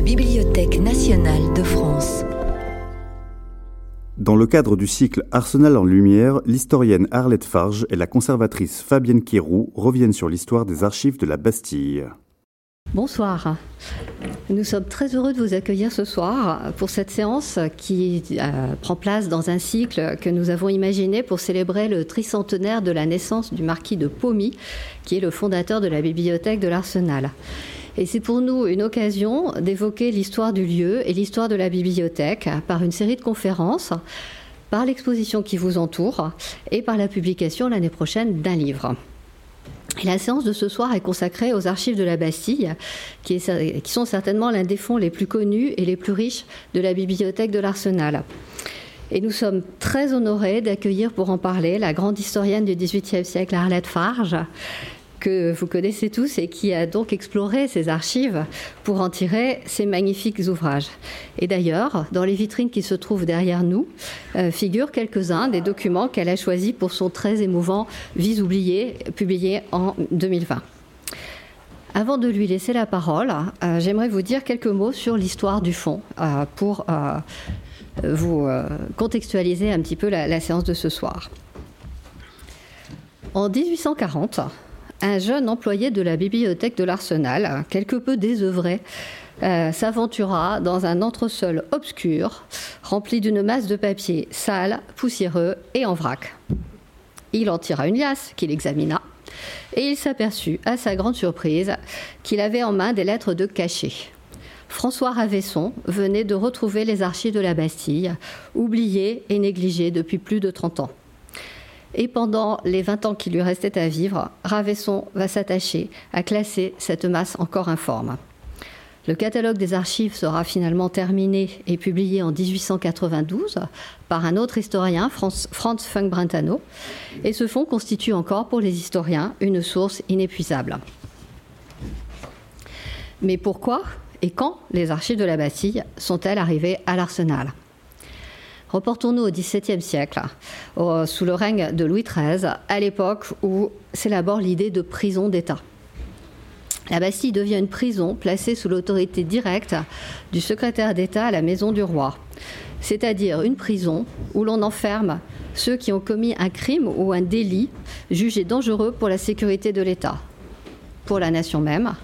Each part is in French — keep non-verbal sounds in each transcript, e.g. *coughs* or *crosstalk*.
la Bibliothèque nationale de France. Dans le cadre du cycle Arsenal en lumière, l'historienne Arlette Farge et la conservatrice Fabienne Quéroux reviennent sur l'histoire des archives de la Bastille. Bonsoir. Nous sommes très heureux de vous accueillir ce soir pour cette séance qui euh, prend place dans un cycle que nous avons imaginé pour célébrer le tricentenaire de la naissance du marquis de Pomy, qui est le fondateur de la bibliothèque de l'Arsenal. Et c'est pour nous une occasion d'évoquer l'histoire du lieu et l'histoire de la bibliothèque par une série de conférences, par l'exposition qui vous entoure et par la publication l'année prochaine d'un livre la séance de ce soir est consacrée aux archives de la Bastille, qui, sont certainement l'un des fonds les plus connus et les plus riches de la bibliothèque de l'Arsenal. Et nous sommes très honorés d'accueillir pour en parler la grande historienne du XVIIIe siècle, Arlette Farge, que vous connaissez tous et qui a donc exploré ces archives pour en tirer ces magnifiques ouvrages. Et d'ailleurs, dans les vitrines qui se trouvent derrière nous, euh, figurent quelques-uns des documents qu'elle a choisis pour son très émouvant Vis oublié, publié en 2020. Avant de lui laisser la parole, euh, j'aimerais vous dire quelques mots sur l'histoire du fond euh, pour vous contextualiser un petit peu la séance de ce soir. En 1840, un jeune employé de la bibliothèque de l'Arsenal, quelque peu désœuvré, euh, s'aventura dans un entresol obscur, rempli d'une masse de papier sale, poussiéreux et en vrac. Il en tira une liasse qu'il examina, et il s'aperçut, à sa grande surprise, qu'il avait en main des lettres de cachet. François Ravesson venait de retrouver les archives de la Bastille, oubliées et négligées depuis plus de 30 ans. Et pendant les 20 ans qui lui restaient à vivre, Ravesson va s'attacher à classer cette masse encore informe. Le catalogue des archives sera finalement terminé et publié en 1892 par un autre historien, Franz, Funk Brentano, et ce fonds constitue encore pour les historiens une source inépuisable. Mais pourquoi et quand les archives de la Bastille sont-elles arrivées à l'Arsenal? Reportons-nous au XVIIe siècle, sous le règne de Louis XIII, à l'époque où s'élabore l'idée de prison d'État. La Bastille devient une prison placée sous l'autorité directe du secrétaire d'État à la maison du roi, c'est-à-dire une prison où l'on enferme ceux qui ont commis un crime ou un délit jugé dangereux pour la sécurité de l'État, pour la nation même,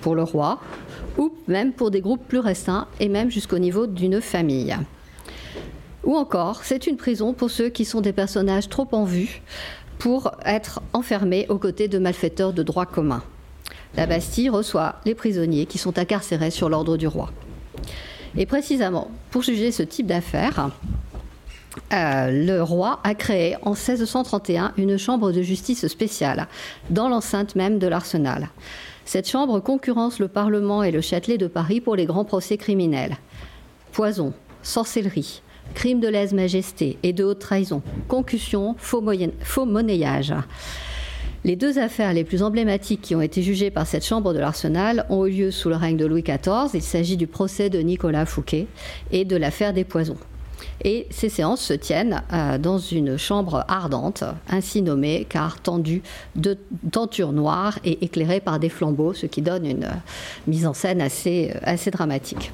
pour le roi, ou même pour des groupes plus restreints et même jusqu'au niveau d'une famille. Ou encore, c'est une prison pour ceux qui sont des personnages trop en vue pour être enfermés aux côtés de malfaiteurs de droit commun. La Bastille reçoit les prisonniers qui sont incarcérés sur l'ordre du roi. Et précisément, pour juger ce type d'affaires, euh, le roi a créé en 1631 une chambre de justice spéciale dans l'enceinte même de l'arsenal. Cette chambre concurrence le Parlement et le Châtelet de Paris pour les grands procès criminels. Poison, sorcellerie, crime de lèse-majesté et de haute trahison, concussion, faux, monnayage. Les deux affaires les plus emblématiques qui ont été jugées par cette chambre de l'Arsenal ont eu lieu sous le règne de Louis XIV. Il s'agit du procès de Nicolas Fouquet et de l'affaire des poisons. Et ces séances se tiennent euh, dans une chambre ardente, ainsi nommée car tendue de tentures noires et éclairée par des flambeaux, ce qui donne une mise en scène assez, euh, assez dramatique.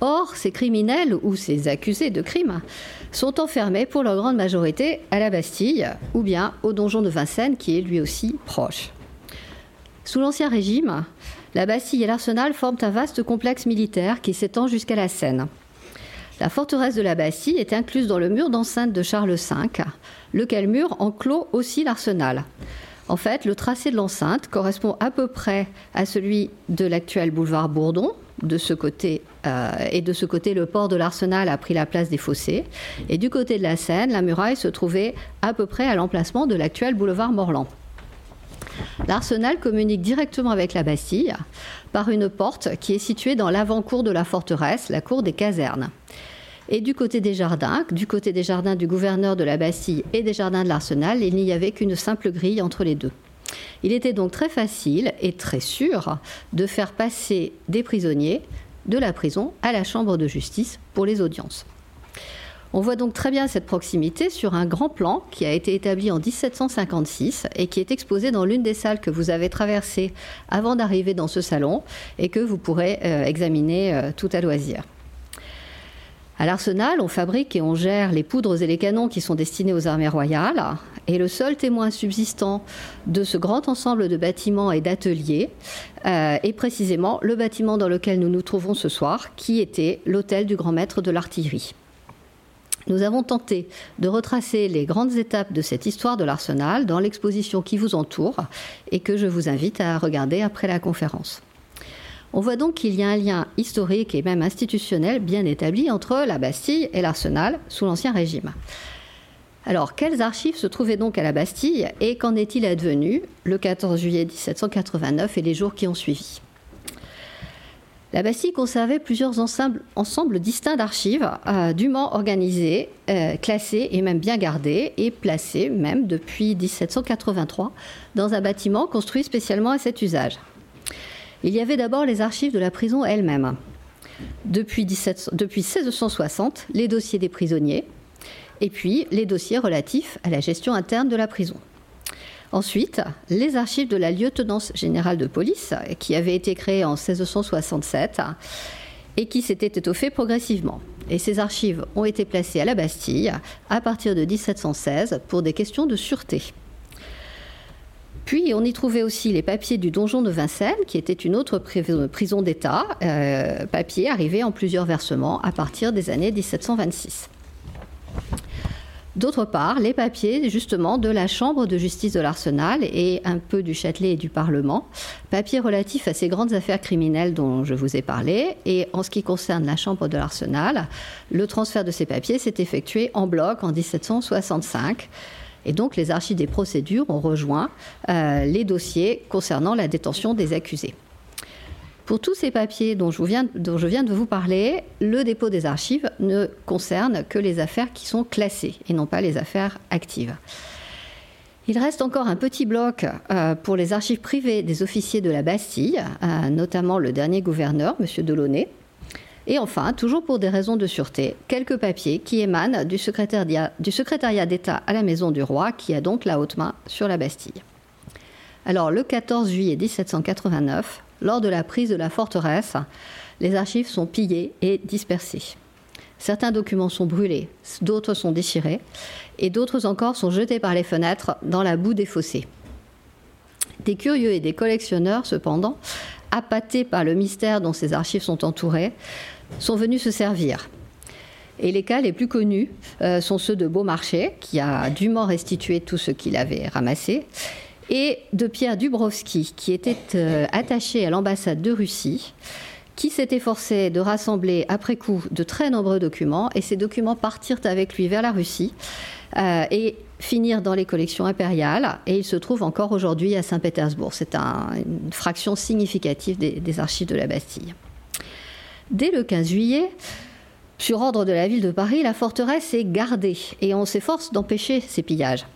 Or, ces criminels ou ces accusés de crimes sont enfermés pour leur grande majorité à la Bastille ou bien au donjon de Vincennes qui est lui aussi proche. Sous l'Ancien Régime, la Bastille et l'Arsenal forment un vaste complexe militaire qui s'étend jusqu'à la Seine. La forteresse de la Bastille est incluse dans le mur d'enceinte de Charles V, lequel mur enclos aussi l'arsenal. En fait, le tracé de l'enceinte correspond à peu près à celui de l'actuel boulevard Bourdon, de ce côté, euh, et de ce côté, le port de l'Arsenal a pris la place des fossés. Et du côté de la Seine, la muraille se trouvait à peu près à l'emplacement de l'actuel boulevard Morland. L'Arsenal communique directement avec la Bastille par une porte qui est située dans l'avant-cour de la forteresse, la cour des casernes. Et du côté des jardins, du côté des jardins du gouverneur de la Bastille et des jardins de l'Arsenal, il n'y avait qu'une simple grille entre les deux. Il était donc très facile et très sûr de faire passer des prisonniers de la prison à la chambre de justice pour les audiences. On voit donc très bien cette proximité sur un grand plan qui a été établi en 1756 et qui est exposé dans l'une des salles que vous avez traversées avant d'arriver dans ce salon et que vous pourrez euh, examiner euh, tout à loisir. À l'arsenal, on fabrique et on gère les poudres et les canons qui sont destinés aux armées royales. Et le seul témoin subsistant de ce grand ensemble de bâtiments et d'ateliers euh, est précisément le bâtiment dans lequel nous nous trouvons ce soir, qui était l'hôtel du grand maître de l'artillerie. Nous avons tenté de retracer les grandes étapes de cette histoire de l'arsenal dans l'exposition qui vous entoure et que je vous invite à regarder après la conférence. On voit donc qu'il y a un lien historique et même institutionnel bien établi entre la Bastille et l'arsenal sous l'Ancien Régime. Alors, quelles archives se trouvaient donc à la Bastille et qu'en est-il advenu le 14 juillet 1789 et les jours qui ont suivi? La Bastille conservait plusieurs ensembles, distincts d'archives, euh, dûment organisées, euh, classées et même bien gardées, et placées même depuis 1783 dans un bâtiment construit spécialement à cet usage. Il y avait d'abord les archives de la prison elle-même. Depuis, depuis 1660, les dossiers des prisonniers, et puis les dossiers relatifs à la gestion interne de la prison. Ensuite, les archives de la lieutenance générale de police, qui avaient été créées en 1667 et qui s'étaient étoffées progressivement. Et ces archives ont été placées à la Bastille à partir de 1716 pour des questions de sûreté. Puis on y trouvait aussi les papiers du donjon de Vincennes, qui était une autre prison d'État, euh, papiers arrivés en plusieurs versements à partir des années 1726. D'autre part, les papiers justement de la Chambre de justice de l'Arsenal et un peu du Châtelet et du Parlement, papiers relatifs à ces grandes affaires criminelles dont je vous ai parlé. Et en ce qui concerne la Chambre de l'Arsenal, le transfert de ces papiers s'est effectué en bloc en 1765. Et donc les archives des procédures ont rejoint euh, les dossiers concernant la détention des accusés. Pour tous ces papiers dont je, viens, de vous parler, le dépôt des archives ne concerne que les affaires qui sont classées et non pas les affaires actives. Il reste encore un petit bloc euh, pour les archives privées des officiers de la Bastille, euh, notamment le dernier gouverneur, M. Delaunay. Et enfin, toujours pour des raisons de sûreté, quelques papiers qui émanent du secrétariat, du secrétariat d'État à la Maison du Roi, qui a donc la haute main sur la Bastille. Alors, le 14 juillet 1789, lors de la prise de la forteresse, les archives sont pillées et dispersées. Certains documents sont brûlés, d'autres sont déchirés, et d'autres encore sont jetés par les fenêtres dans la boue des fossés. Des curieux et des collectionneurs, cependant, appâtés par le mystère dont ces archives sont entourées, sont venus se servir. Et les cas les plus connus euh, sont ceux de Beaumarchais, qui a dûment restitué tout ce qu'il avait ramassé, et de Pierre Dubrovski, qui était euh, attaché à l'ambassade de Russie, qui s'est efforcé de rassembler après coup de très nombreux documents, et ces documents partirent avec lui vers la Russie euh, et finirent dans les collections impériales, et ils se trouvent encore aujourd'hui à Saint-Pétersbourg. C'est une fraction significative des archives de la Bastille. Dès le 15 juillet, sur ordre de la ville de Paris, la forteresse est gardée et on s'efforce d'empêcher ces pillages.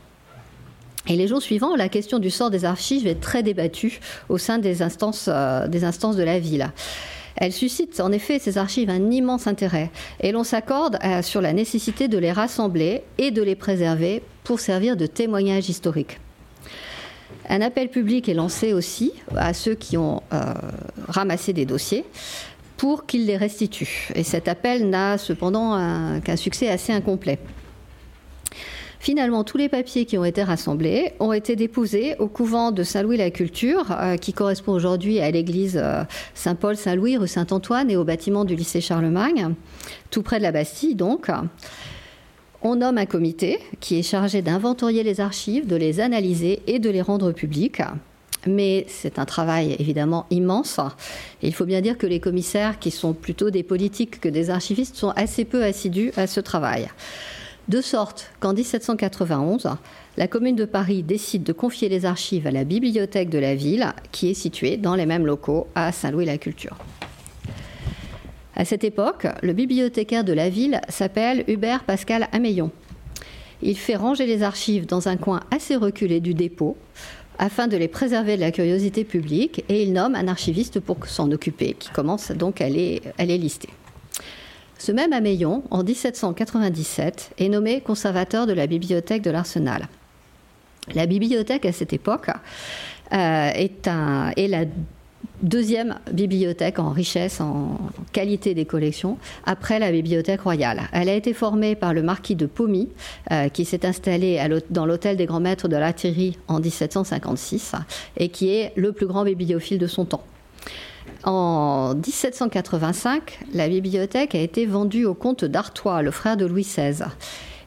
Et les jours suivants, la question du sort des archives est très débattue au sein des instances, euh, de la ville. Elle suscite en effet ces archives un immense intérêt et l'on s'accorde euh, sur la nécessité de les rassembler et de les préserver pour servir de témoignage historique. Un appel public est lancé aussi à ceux qui ont euh, ramassé des dossiers pour qu'ils les restituent. Et cet appel n'a cependant qu'un succès assez incomplet. Finalement, tous les papiers qui ont été rassemblés ont été déposés au couvent de Saint-Louis-la-Culture, euh, qui correspond aujourd'hui à l'église euh, Saint-Paul-Saint-Louis, rue Saint-Antoine, et au bâtiment du lycée Charlemagne, tout près de la Bastille donc. On nomme un comité qui est chargé d'inventorier les archives, de les analyser et de les rendre publiques. Mais c'est un travail évidemment immense. Et il faut bien dire que les commissaires, qui sont plutôt des politiques que des archivistes, sont assez peu assidus à ce travail. De sorte qu'en 1791, la commune de Paris décide de confier les archives à la bibliothèque de la ville, qui est située dans les mêmes locaux à Saint-Louis-la-Culture. À cette époque, le bibliothécaire de la ville s'appelle Hubert Pascal Ameillon. Il fait ranger les archives dans un coin assez reculé du dépôt afin de les préserver de la curiosité publique et il nomme un archiviste pour s'en occuper qui commence donc à les, à les lister. Ce même Ameillon, en 1797, est nommé conservateur de la bibliothèque de l'Arsenal. La bibliothèque à cette époque euh, est, la deuxième bibliothèque en richesse, en qualité des collections, après la bibliothèque royale. Elle a été formée par le marquis de Pomy, euh, qui s'est installé dans l'hôtel des grands maîtres de l'artillerie en 1756 et qui est le plus grand bibliophile de son temps. En 1785, la bibliothèque a été vendue au comte d'Artois, le frère de Louis XVI.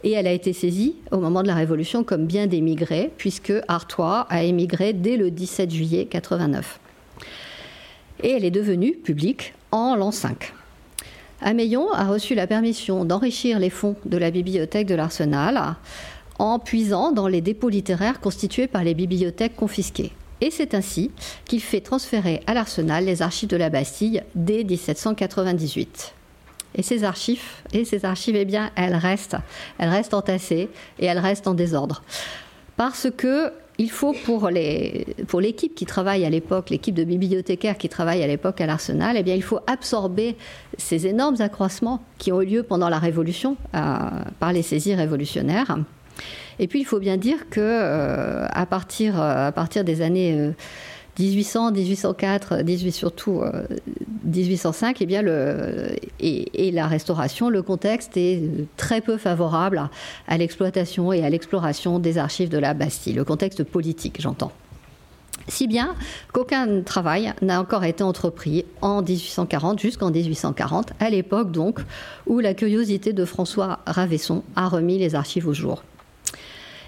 Et elle a été saisie au moment de la Révolution comme bien d'émigrés, puisque Artois a émigré dès le 17 juillet 89 et elle est devenue publique en l'an 5. Ameillon a reçu la permission d'enrichir les fonds de la bibliothèque de l'Arsenal en puisant dans les dépôts littéraires constitués par les bibliothèques confisquées. Et c'est ainsi qu'il fait transférer à l'Arsenal les archives de la Bastille dès 1798. Et ces archives, et ces archives, eh bien, elles restent, elles restent entassées et elles restent en désordre. Parce que il faut pour l'équipe qui travaille à l'époque, l'équipe de bibliothécaires qui travaille à l'époque à l'Arsenal, eh bien il faut absorber ces énormes accroissements qui ont eu lieu pendant la Révolution euh, par les saisies révolutionnaires. Et puis il faut bien dire que euh, à partir à partir des années 1800, 1804, 18 surtout 1805, euh, eh bien et, la restauration, le contexte est très peu favorable à, l'exploitation et à l'exploration des archives de la Bastille, le contexte politique, j'entends. Si bien qu'aucun travail n'a encore été entrepris en 1840 jusqu'en 1840, à l'époque donc où la curiosité de François Ravesson a remis les archives au jour.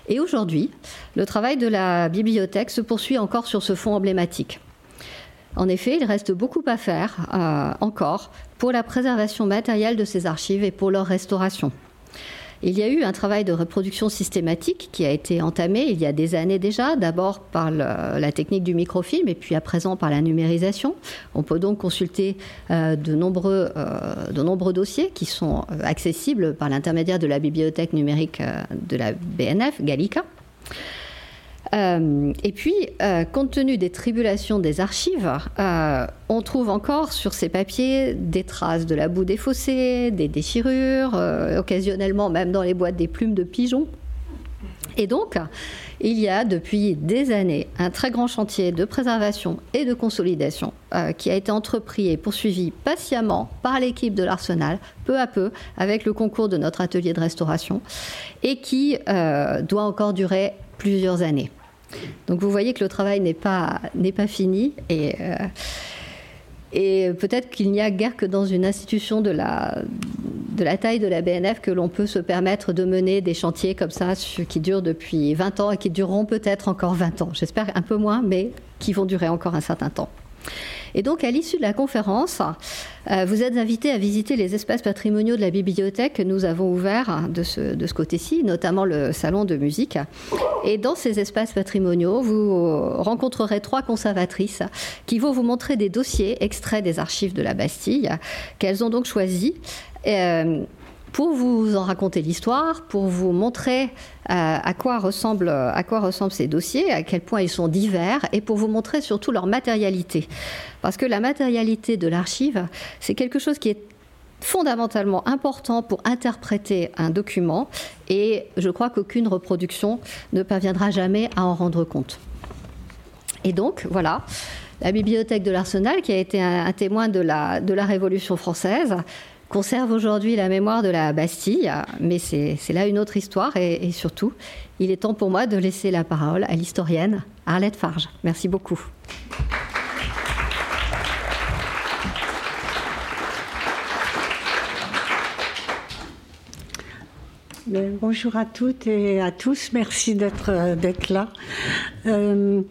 Et aujourd'hui, le travail de la bibliothèque se poursuit encore sur ce fond emblématique. En effet, il reste beaucoup à faire euh, encore pour la préservation matérielle de ces archives et pour leur restauration. Il y a eu un travail de reproduction systématique qui a été entamé il y a des années déjà, d'abord par la technique du microfilm et puis à présent par la numérisation. On peut donc consulter euh, de, nombreux, euh, de nombreux dossiers qui sont euh, accessibles par l'intermédiaire de la bibliothèque numérique de la BNF, Gallica. Euh, et puis, euh, compte tenu des tribulations des archives, euh, on trouve encore sur ces papiers des traces de la boue des fossés, des déchirures, occasionnellement même dans les boîtes des plumes de pigeons. Et donc, il y a depuis des années un très grand chantier de préservation et de consolidation qui a été entrepris et poursuivi patiemment par l'équipe de l'Arsenal, peu à peu, avec le concours de notre atelier de restauration, et qui doit encore durer plusieurs années. Donc vous voyez que le travail n'est pas, n'est pas fini et, euh, et peut-être qu'il n'y a guère que dans une institution de la, de la taille de la BNF que l'on peut se permettre de mener des chantiers comme ça qui durent depuis 20 ans et qui dureront peut-être encore 20 ans. J'espère un peu moins, mais qui vont durer encore un certain temps. Et donc, à l'issue de la conférence, euh, vous êtes invités à visiter les espaces patrimoniaux de la bibliothèque que nous avons ouverts de ce, de ce côté-ci, notamment le salon de musique. Et dans ces espaces patrimoniaux, vous rencontrerez trois conservatrices qui vont vous montrer des dossiers extraits des archives de la Bastille qu'elles ont donc choisis. Euh, pour vous en raconter l'histoire, pour vous montrer euh, à, quoi ressemblent, ces dossiers, à quel point ils sont divers, et pour vous montrer surtout leur matérialité. Parce que la matérialité de l'archive, c'est quelque chose qui est fondamentalement important pour interpréter un document, et je crois qu'aucune reproduction ne parviendra jamais à en rendre compte. Et donc, voilà la bibliothèque de l'Arsenal, qui a été un, témoin de la Révolution française, conserve aujourd'hui la mémoire de la Bastille, mais c'est là une autre histoire et, surtout, il est temps pour moi de laisser la parole à l'historienne Arlette Farge. Merci beaucoup. bonjour à toutes et à tous, merci d'être là. Euh,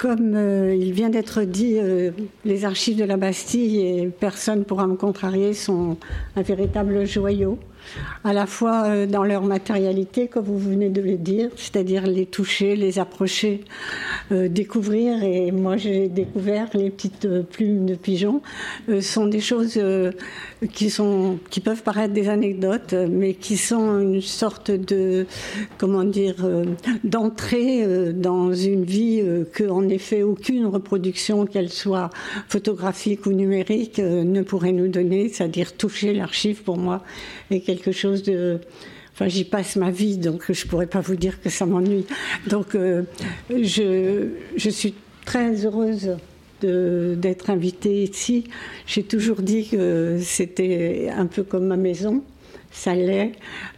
comme euh, il vient d'être dit, euh, les archives de la Bastille, et personne ne pourra me contrarier, sont un véritable joyau. À la fois euh, dans leur matérialité, comme vous venez de le dire, c'est-à-dire les toucher, les approcher, euh, découvrir, et moi j'ai découvert les petites euh, plumes de pigeons, sont des choses qui, sont, qui peuvent paraître des anecdotes, mais qui sont une sorte de, comment dire, d'entrée dans une vie que, en effet, aucune reproduction, qu'elle soit photographique ou numérique, ne pourrait nous donner, c'est-à-dire toucher l'archive pour moi est quelque chose de. Enfin, j'y passe ma vie, donc je ne pourrais pas vous dire que ça m'ennuie. Donc, euh, je, je, suis très heureuse d'être invitée ici. J'ai toujours dit que c'était un peu comme ma maison. Ça l'est.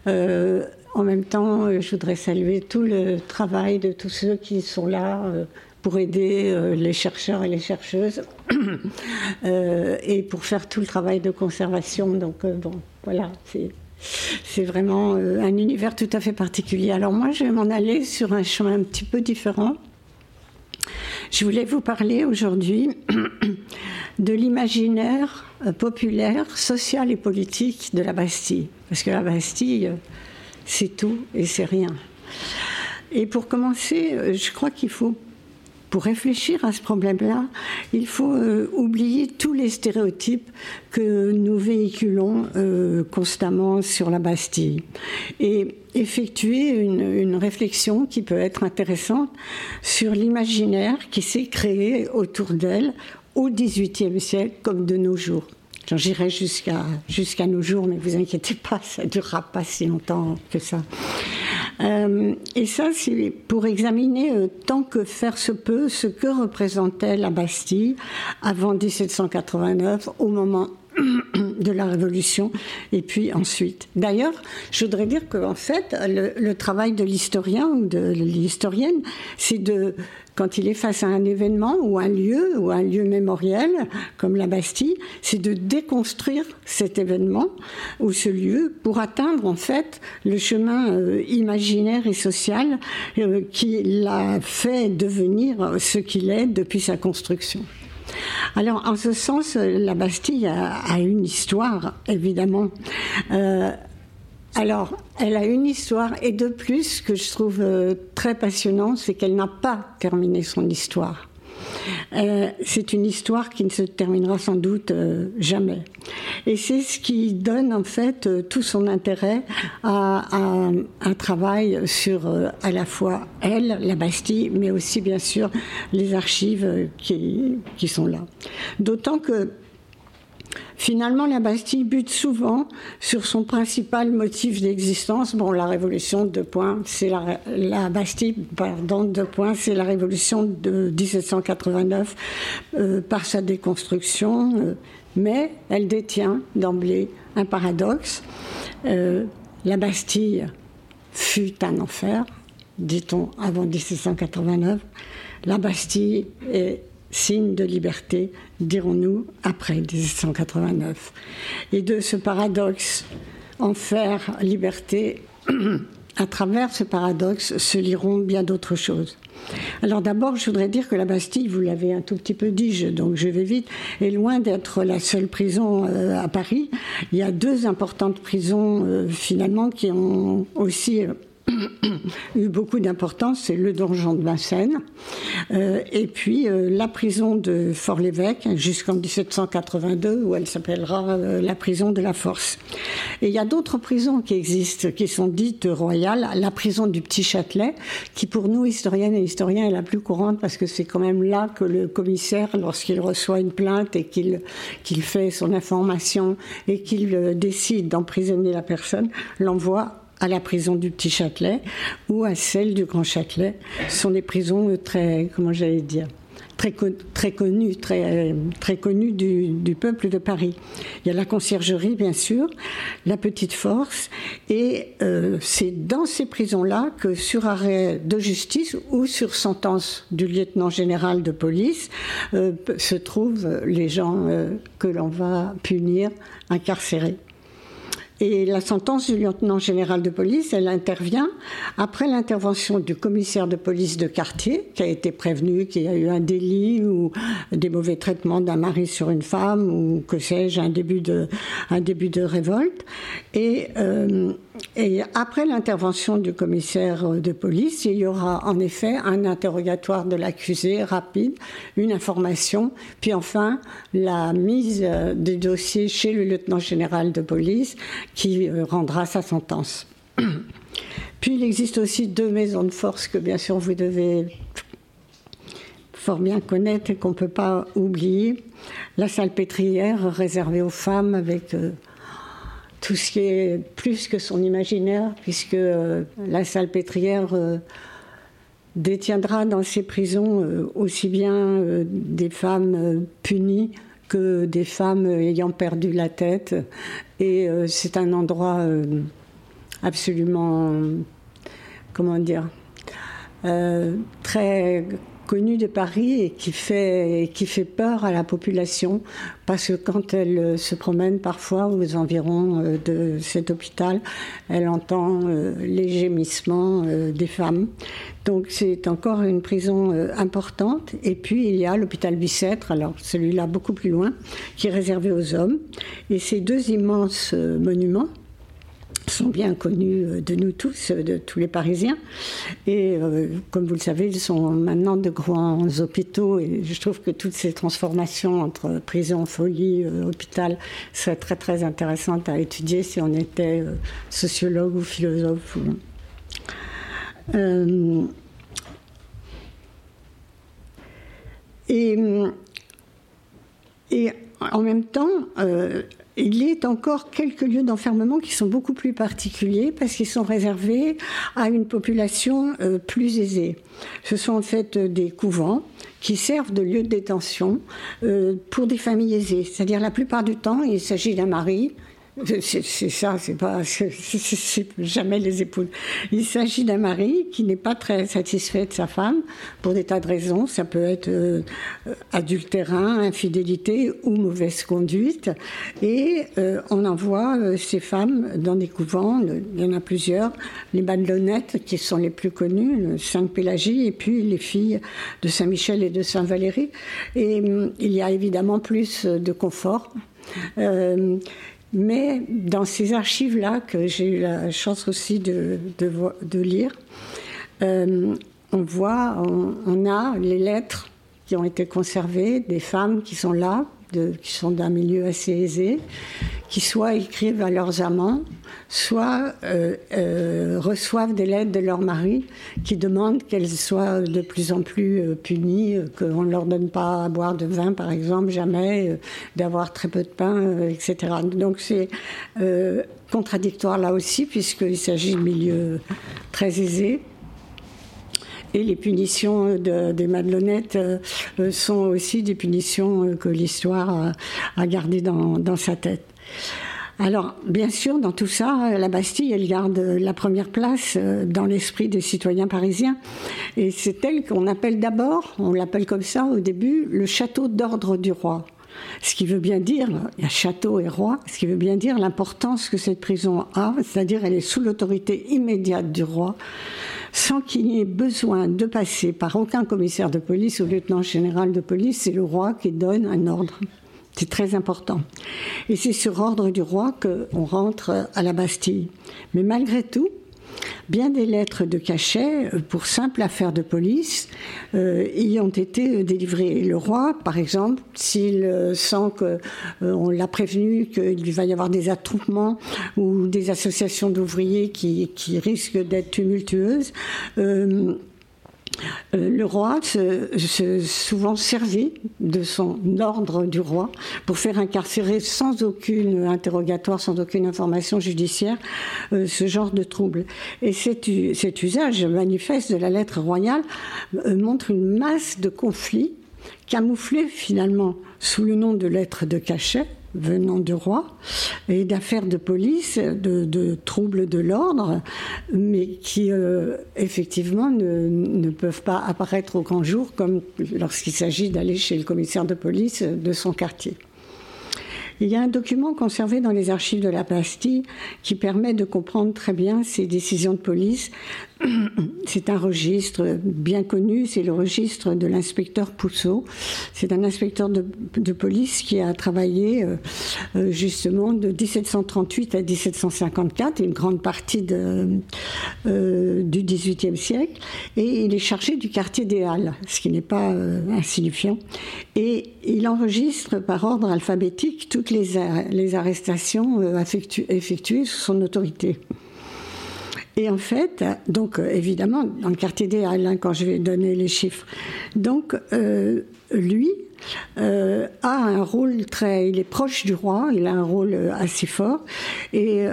Euh, en même temps, je voudrais saluer tout le travail de tous ceux qui sont là euh, pour aider les chercheurs et les chercheuses *coughs* et pour faire tout le travail de conservation. Donc, bon, voilà, c'est vraiment euh, un univers tout à fait particulier. Alors moi, je vais m'en aller sur un chemin un petit peu différent. Je voulais vous parler aujourd'hui *clears throat* de l'imaginaire euh, populaire, social et politique de la Bastille. Parce que la Bastille, euh, c'est tout et c'est rien. Et pour commencer, je crois qu'il faut pour réfléchir à ce problème-là, il faut euh, oublier tous les stéréotypes que nous véhiculons euh, constamment sur la Bastille et effectuer une, réflexion qui peut être intéressante sur l'imaginaire qui s'est créé autour d'elle au XVIIIe siècle comme de nos jours. J'irai jusqu'à nos jours, mais vous inquiétez pas, *laughs* ça durera pas si longtemps que ça. Euh, et ça, c'est pour examiner euh, tant que faire se peut ce que représentait la Bastille avant 1789, au moment de la Révolution, et puis ensuite. D'ailleurs, je voudrais dire qu'en fait, le, travail de l'historien ou de l'historienne, c'est de, quand il est face à un événement ou un lieu ou un lieu mémoriel, comme la Bastille, c'est de déconstruire cet événement ou ce lieu pour atteindre en fait le chemin euh, imaginaire et social euh, qui l'a fait devenir ce qu'il est depuis sa construction. Alors, en ce sens, la Bastille a, une histoire, évidemment. Euh, alors, elle a une histoire, et de plus, ce que je trouve euh, très passionnant, c'est qu'elle n'a pas terminé son histoire. Euh, c'est une histoire qui ne se terminera sans doute euh, jamais. Et c'est ce qui donne en fait euh, tout son intérêt à, un travail sur à la fois elle, la Bastille, mais aussi bien sûr les archives qui, qui sont là. D'autant que Finalement, la Bastille bute souvent sur son principal motif d'existence. Bon, la révolution de points, c'est la, Bastille, pardon, de points, c'est la révolution de 1789 euh, par sa déconstruction, euh, mais elle détient d'emblée un paradoxe. Euh, la Bastille fut un enfer, dit-on avant 1789. La Bastille est signe de liberté, dirons-nous, après 1789. Et de ce paradoxe, enfer, liberté, *clears throat* à travers ce paradoxe se liront bien d'autres choses. Alors d'abord, je voudrais dire que la Bastille, vous l'avez un tout petit peu dit, donc je vais vite, est loin d'être la seule prison euh, à Paris. Il y a deux importantes prisons euh, finalement qui ont aussi euh, eu beaucoup d'importance, c'est le donjon de Vincennes, euh, et puis euh, la prison de Fort-l'Évêque jusqu'en 1782, où elle s'appellera euh, la prison de la Force. Et il y a d'autres prisons qui existent, qui sont dites royales, la prison du Petit Châtelet, qui pour nous, historiennes et historiens, est la plus courante, parce que c'est quand même là que le commissaire, lorsqu'il reçoit une plainte et qu'il qu'il fait son information et qu'il décide d'emprisonner la personne, l'envoie à la prison du Petit Châtelet ou à celle du Grand Châtelet. Ce sont des prisons dire, très, connues, connues du, peuple de Paris. Il y a la conciergerie, bien sûr, la petite force, et euh, c'est dans ces prisons-là que, sur arrêt de justice ou sur sentence du lieutenant général de police, euh, se trouvent les gens euh, que l'on va punir, incarcérer. Et la sentence du lieutenant général de police, elle intervient après l'intervention du commissaire de police de quartier, qui a été prévenu qu'il y a eu un délit ou des mauvais traitements d'un mari sur une femme, ou que sais-je, un, début de, révolte. Et, euh, et après l'intervention du commissaire de police, il y aura en effet un interrogatoire de l'accusé rapide, une information, puis enfin la mise des dossiers chez le lieutenant général de police qui euh, rendra sa sentence. *clears throat* Puis il existe aussi deux maisons de force que bien sûr vous devez fort bien connaître et qu'on ne peut pas oublier. La salle pétrière réservée aux femmes avec euh, tout ce qui est plus que son imaginaire, puisque euh, la salle pétrière détiendra dans ses prisons aussi bien des femmes punies que des femmes ayant perdu la tête. Et euh, c'est un endroit euh, absolument, comment dire, euh, très connu de Paris et qui fait, qui fait peur à la population parce que quand elle se promène parfois aux environs de cet hôpital, elle entend les gémissements des femmes. Donc c'est encore une prison euh, importante. Et puis il y a l'hôpital Bicêtre, alors celui-là beaucoup plus loin, qui est réservé aux hommes. Et ces deux immenses euh, monuments sont bien connus euh, de nous tous, de tous les Parisiens. Et comme vous le savez, ils sont maintenant de grands hôpitaux. Et je trouve que toutes ces transformations entre prison, folie, hôpital seraient très très intéressantes à étudier si on était sociologue ou philosophe. Euh, et, et, en même temps, euh, il y a encore quelques lieux d'enfermement qui sont beaucoup plus particuliers parce qu'ils sont réservés à une population euh, plus aisée. Ce sont en fait des couvents qui servent de lieu de détention pour des familles aisées. C'est-à-dire la plupart du temps, il s'agit d'un mari, c'est ça, c'est pas, c'est jamais les épouses. Il s'agit d'un mari qui n'est pas très satisfait de sa femme pour des tas de raisons. Ça peut être euh, adultérin, infidélité ou mauvaise conduite. Et euh, on envoie euh, ces femmes dans des couvents. Il y en a plusieurs. Les Madelonnettes, qui sont les plus connues, Sainte-Pélagie, et puis les filles de Saint-Michel et de Saint-Valéry. Et hum, il y a évidemment plus de confort. Mais dans ces archives-là, que j'ai eu la chance aussi de, de, lire, euh, on voit, on, a les lettres qui ont été conservées, des femmes qui sont là, qui sont d'un milieu assez aisé, qui soit écrivent à leurs amants, soit euh, euh, reçoivent des lettres de leur mari qui demandent qu'elles soient de plus en plus euh, punies, qu'on ne leur donne pas à boire de vin, par exemple, jamais, d'avoir très peu de pain, etc. Donc c'est contradictoire là aussi, puisqu'il s'agit de milieux très aisés. Et les punitions des Madelonnettes sont aussi des punitions que l'histoire a, gardées dans sa tête. Alors, bien sûr, dans tout ça, la Bastille, elle garde la première place euh, dans l'esprit des citoyens parisiens. Et c'est elle qu'on appelle d'abord, on l'appelle comme ça au début, le château d'ordre du roi. Ce qui veut bien dire, il y a château et roi, ce qui veut bien dire l'importance que cette prison a, c'est-à-dire elle est sous l'autorité immédiate du roi, sans qu'il y ait besoin de passer par aucun commissaire de police ou lieutenant général de police, c'est le roi qui donne un ordre. C'est très important. Et c'est sur ordre du roi qu'on rentre à la Bastille. Mais malgré tout, bien des lettres de cachet euh, pour simple affaire de police euh, y ont été délivrées. le roi, par exemple, s'il euh, sent qu'on l'a prévenu qu'il va y avoir des attroupements ou des associations d'ouvriers qui, risquent d'être tumultueuses, euh, le roi se, souvent servi de son ordre du roi pour faire incarcérer sans aucune interrogatoire, sans aucune information judiciaire, euh, ce genre de trouble. Et cet, usage manifeste de la lettre royale euh, montre une masse de conflits camouflés finalement sous le nom de lettres de cachet venant du roi et d'affaires de police, de, troubles de l'ordre, mais qui euh, effectivement ne, peuvent pas apparaître au grand jour comme lorsqu'il s'agit d'aller chez le commissaire de police de son quartier. Il y a un document conservé dans les archives de la Bastille qui permet de comprendre très bien ces décisions de police. *clears throat* C'est un registre bien connu, c'est le registre de l'inspecteur Pousseau. C'est un inspecteur de, police qui a travaillé euh, euh, justement de 1738 à 1754, une grande partie de, euh, du XVIIIe siècle, et il est chargé du quartier des Halles, ce qui n'est pas insignifiant. Et il enregistre par ordre alphabétique toutes les arrestations effectuées sous son autorité. Et en fait, donc euh, évidemment, dans le quartier des Halles, hein, quand je vais donner les chiffres. Donc, euh, lui euh, a un rôle très. Il est proche du roi, il a un rôle assez fort. Et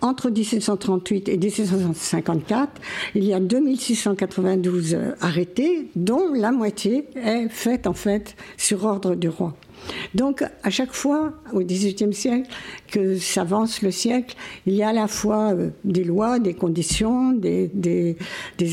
entre 1738 et 1754, il y a 2692 arrêtés, dont la moitié est faite en fait sur ordre du roi. Donc, à chaque fois, au XVIIIe siècle, que s'avance le siècle, il y a à la fois euh, des lois, des conditions, des,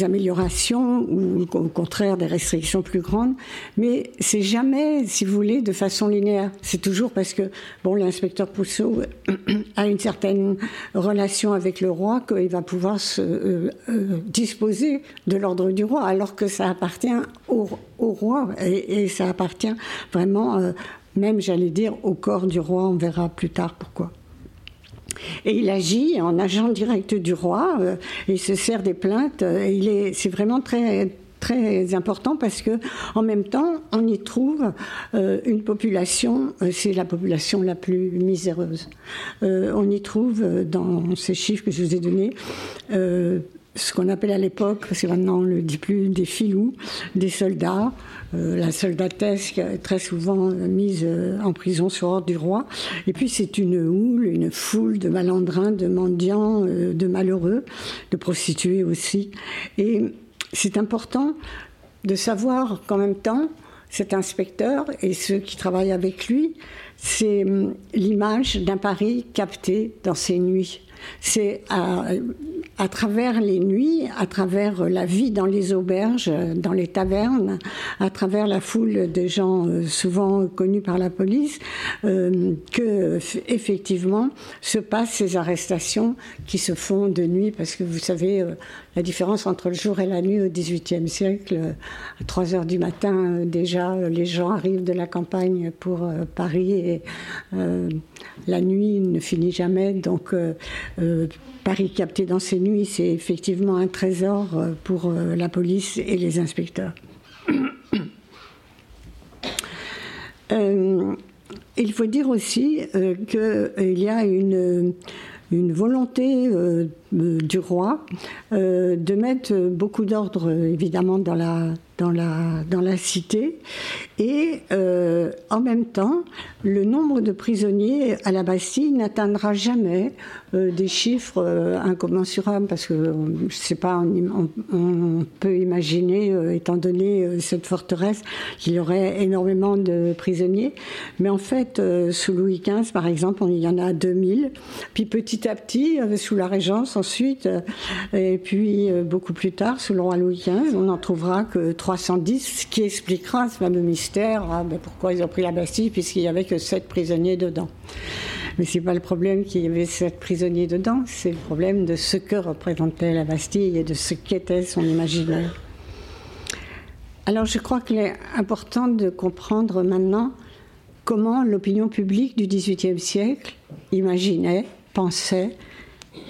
améliorations ou au contraire des restrictions plus grandes, mais c'est jamais, si vous voulez, de façon linéaire. C'est toujours parce que, bon, l'inspecteur Pousseau *clears throat* a une certaine relation avec le roi qu'il va pouvoir euh, euh, disposer de l'ordre du roi, alors que ça appartient au, roi et, ça appartient vraiment même j'allais dire au corps du roi, on verra plus tard pourquoi. Et il agit en agent direct du roi, euh, il se sert des plaintes, euh, c'est vraiment très très important parce que en même temps on y trouve euh, une population c'est la population la plus miséreuse on y trouve dans ces chiffres que je vous ai donnés ce qu'on appelle à l'époque, c'est maintenant on le dit plus, des filous, des soldats, la soldatesque très souvent mise euh, en prison sur ordre du roi. Et puis c'est une houle, une foule de malandrins, de mendiants, euh, de malheureux, de prostituées aussi. Et c'est important de savoir qu'en même temps, cet inspecteur et ceux qui travaillent avec lui, c'est hum, l'image d'un Paris capté dans ses nuits. C'est à, à travers les nuits, à travers la vie dans les auberges, dans les tavernes, à travers la foule de gens euh, souvent connus par la police, euh, que effectivement se passent ces arrestations qui se font de nuit, parce que vous savez euh, la différence entre le jour et la nuit au XVIIIe siècle. À 3 heures du matin, déjà, les gens arrivent de la campagne pour Paris et la nuit ne finit jamais, donc Paris capté dans ces nuits, c'est effectivement un trésor euh, pour euh, la police et les inspecteurs. *coughs* Euh, il faut dire aussi qu'il y a une, une volonté du roi de mettre beaucoup d'ordre, évidemment, dans la, dans la, dans la cité. Et euh, en même temps, le nombre de prisonniers à la Bastille n'atteindra jamais euh, des chiffres euh, incommensurables, parce que je sais pas, on, peut imaginer, étant donné cette forteresse, qu'il y aurait énormément de prisonniers. Mais en fait, sous Louis XV, par exemple, il y en a 2000. Puis petit à petit, sous la Régence ensuite, et puis beaucoup plus tard, roi Louis XV, on n'en trouvera que 3 310, ce qui expliquera ce fameux mystère, hein, pourquoi ils ont pris la Bastille, puisqu'il n'y avait que sept prisonniers dedans. Mais ce n'est pas le problème qu'il y avait sept prisonniers dedans, c'est le problème de ce que représentait la Bastille et de ce qu'était son imaginaire. Alors je crois qu'il est important de comprendre maintenant comment l'opinion publique du XVIIIe siècle imaginait, pensait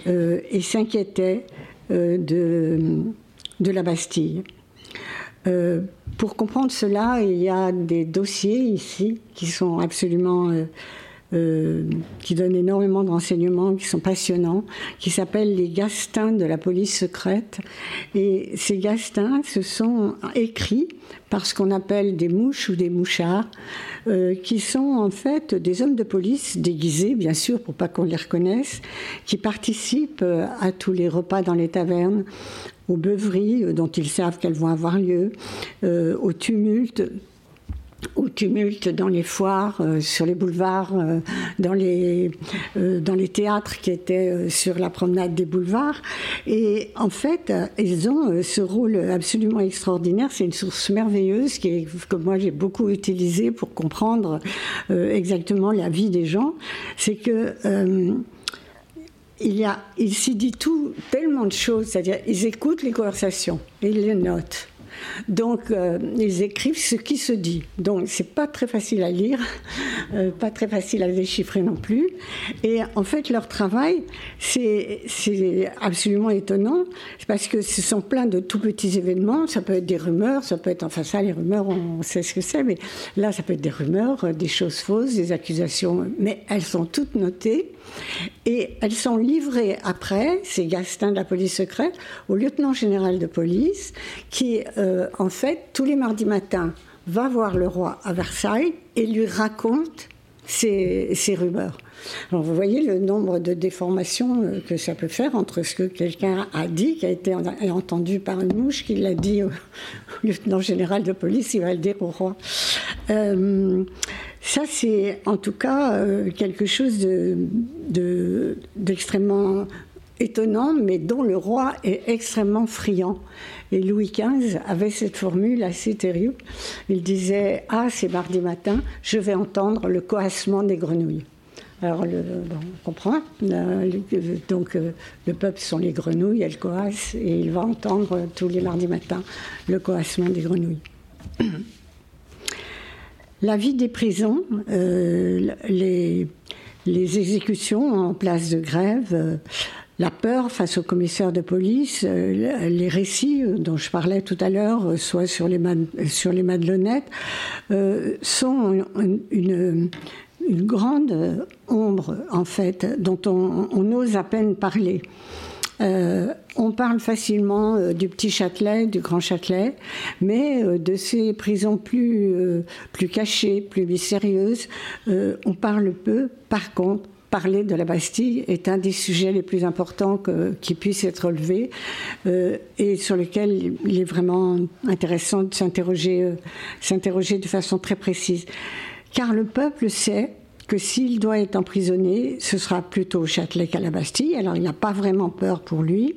euh, et s'inquiétait euh, de, la Bastille. Euh, pour comprendre cela, il y a des dossiers ici qui sont absolument euh, qui donnent énormément de renseignements, qui sont passionnants, qui s'appellent les gastins de la police secrète. Et ces gastins se sont écrits par ce qu'on appelle des mouches ou des mouchards, euh, qui sont en fait des hommes de police déguisés, bien sûr, pour pas qu'on les reconnaisse, qui participent euh, à tous les repas dans les tavernes, aux beuveries dont ils savent qu'elles vont avoir lieu, au tumulte au tumulte dans les foires, euh, sur les boulevards, euh, dans, les, euh, dans les théâtres qui étaient sur la promenade des boulevards. Et en fait, ils ont ce rôle absolument extraordinaire. C'est une source merveilleuse qui que moi j'ai beaucoup utilisée pour comprendre exactement la vie des gens. C'est que il, il s'y dit tout, tellement de choses, c'est-à-dire ils écoutent les conversations, ils les notent. Donc, euh, ils écrivent ce qui se dit. Donc, c'est pas très facile à lire, *laughs* euh, pas très facile à déchiffrer non plus. Et en fait, leur travail, c'est absolument étonnant, parce que ce sont plein de tout petits événements. Ça peut être des rumeurs, ça peut être, enfin, ça, les rumeurs, on sait ce que c'est, mais là, ça peut être des rumeurs, des choses fausses, des accusations, mais elles sont toutes notées. Et elles sont livrées après, c'est Gastin de la police secrète, au lieutenant général de police, qui, euh, en fait, tous les mardis matins, va voir le roi à Versailles et lui raconte ces, rumeurs. Alors vous voyez le nombre de déformations euh, que ça peut faire entre ce que quelqu'un a dit, qui a été entendu par une mouche, qui l'a dit *laughs* au, lieutenant général de police, il va le dire au roi. Euh, ça, c'est en tout cas euh, quelque chose d'extrêmement étonnant, mais dont le roi est extrêmement friand. Et Louis XV avait cette formule assez terrible. Il disait Ah, c'est mardi matin, je vais entendre le coassement des grenouilles. Alors, on comprend. donc, euh, le peuple sont les grenouilles, elles coassent, et il va entendre tous les mardis matins le coassement des grenouilles. La vie des prisons, euh, les, exécutions en place de grève, euh, la peur face aux commissaires de police, euh, les récits dont je parlais tout à l'heure, soit sur les, Madelonnettes, sont une, grande ombre, en fait, dont on, on ose à peine parler. Euh, on parle facilement euh, du petit Châtelet, du grand Châtelet, mais euh, de ces prisons plus, cachées, plus mystérieuses, on parle peu. Par contre, parler de la Bastille est un des sujets les plus importants qui puissent être relevés et sur lequel il est vraiment intéressant de s'interroger, s'interroger de façon très précise. Car le peuple sait que s'il doit être emprisonné, ce sera plutôt au Châtelet qu'à la Bastille. Alors il n'a pas vraiment peur pour lui,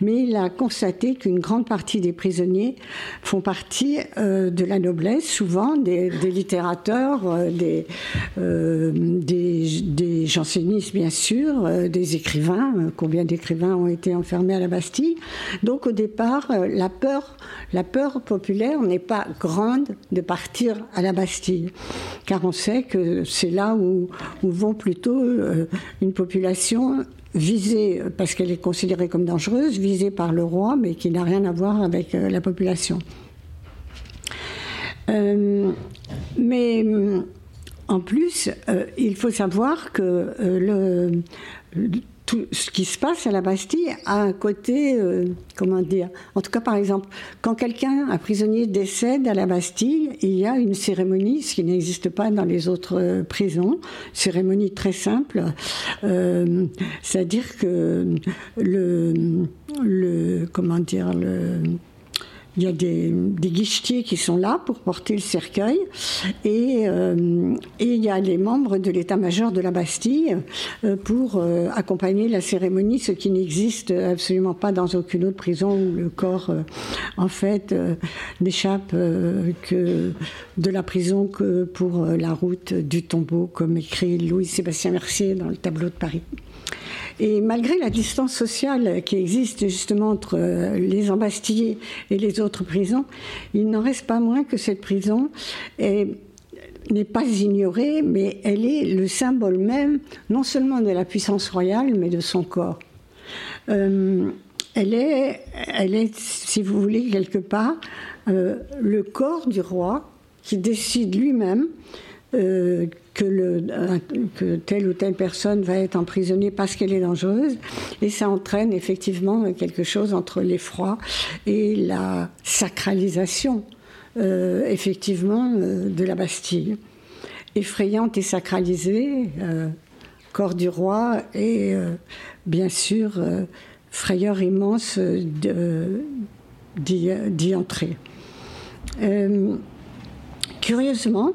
mais il a constaté qu'une grande partie des prisonniers font partie euh, de la noblesse, souvent des, littérateurs, euh, des, euh, des, jansénistes bien sûr, des écrivains. Combien d'écrivains ont été enfermés à la Bastille? Donc au départ, la peur, la peur populaire n'est pas grande de partir à la Bastille, car on sait que c'est là où où, vont plutôt euh, une population visée, parce qu'elle est considérée comme dangereuse, visée par le roi, mais qui n'a rien à voir avec euh, la population. Euh, mais en plus, il faut savoir que le, tout ce qui se passe à la Bastille a un côté, euh, comment dire, en tout cas par exemple, quand quelqu'un, un prisonnier décède à la Bastille, il y a une cérémonie, ce qui n'existe pas dans les autres euh, prisons, cérémonie très simple, euh, c'est-à-dire que le, le, comment dire, le il y a des, guichetiers qui sont là pour porter le cercueil euh, et, il y a les membres de l'état-major de la Bastille euh, pour euh, accompagner la cérémonie, ce qui n'existe absolument pas dans aucune autre prison où le corps, en fait, n'échappe que de la prison que pour la route du tombeau, comme écrit Louis-Sébastien Mercier dans le tableau de Paris. Et malgré la distance sociale qui existe justement entre euh, les embastillés et les autres prisons, il n'en reste pas moins que cette prison n'est pas ignorée, mais elle est le symbole même non seulement de la puissance royale, mais de son corps. Euh, elle, est, si vous voulez, quelque part, euh, le corps du roi qui décide lui-même que, le, que telle ou telle personne va être emprisonnée parce qu'elle est dangereuse. Et ça entraîne effectivement quelque chose entre l'effroi et la sacralisation, euh, effectivement, euh, de la Bastille. Effrayante et sacralisée, euh, corps du roi et bien sûr frayeur immense d'y entrer curieusement,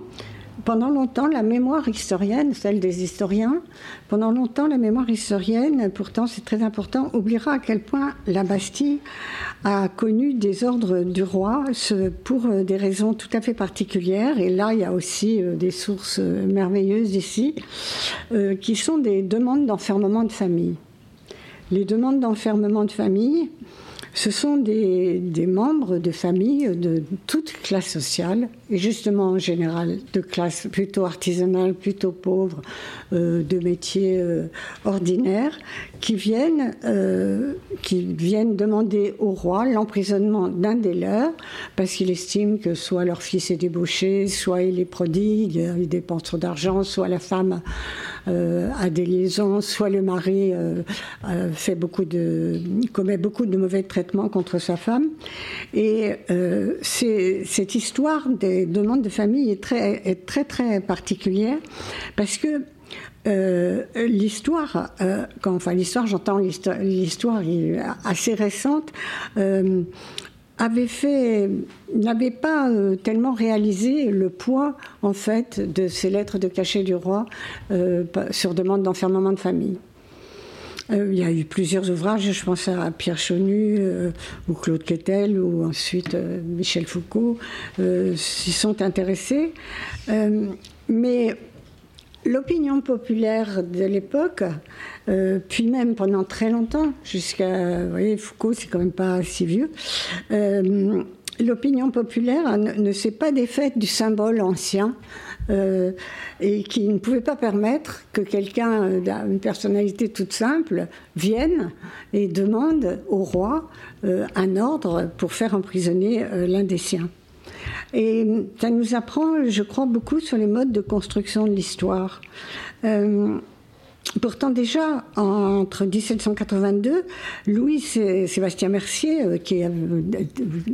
pendant longtemps, la mémoire historienne, celle des historiens, pendant longtemps, la mémoire historienne, pourtant c'est très important, oubliera à quel point la Bastille a connu des ordres du roi pour euh, des raisons tout à fait particulières. Et là, il y a aussi euh, des sources euh, merveilleuses ici, qui sont des demandes d'enfermement de famille. Les demandes d'enfermement de famille, ce sont des, membres de familles de toute classe sociale, et justement en général de classe plutôt artisanale, plutôt pauvre, euh, de métiers euh, ordinaires, qui viennent, euh, qui viennent demander au roi l'emprisonnement d'un des leurs, parce qu'il estime que soit leur fils est débauché, soit il est prodigue, il dépense trop d'argent, soit la femme euh, a des liaisons, soit le mari beaucoup de, commet beaucoup de mauvais traitements contre sa femme. Et cette histoire des demandes de famille est très, est très, très particulière parce que l'histoire, enfin l'histoire, j'entends l'histoire assez récente, avait fait, n'avait pas euh, tellement réalisé le poids en fait de ces lettres de cachet du roi euh, sur demande d'enfermement de famille. Euh, il y a eu plusieurs ouvrages, je pense à Pierre Chonu ou Claude Quetel ou ensuite Michel Foucault s'y sont intéressés. mais l'opinion populaire de l'époque, euh, puis même pendant très longtemps, jusqu'à, vous voyez, Foucault, c'est quand même pas si vieux, euh, l'opinion populaire ne, s'est pas défaite du symbole ancien euh, et qui ne pouvait pas permettre que quelqu'un, une personnalité toute simple, vienne et demande au roi un ordre pour faire emprisonner l'un des siens. Et ça nous apprend, je crois, beaucoup sur les modes de construction de l'histoire. Euh, pourtant, déjà, entre 1782, Louis Sébastien Mercier, euh, qui a euh,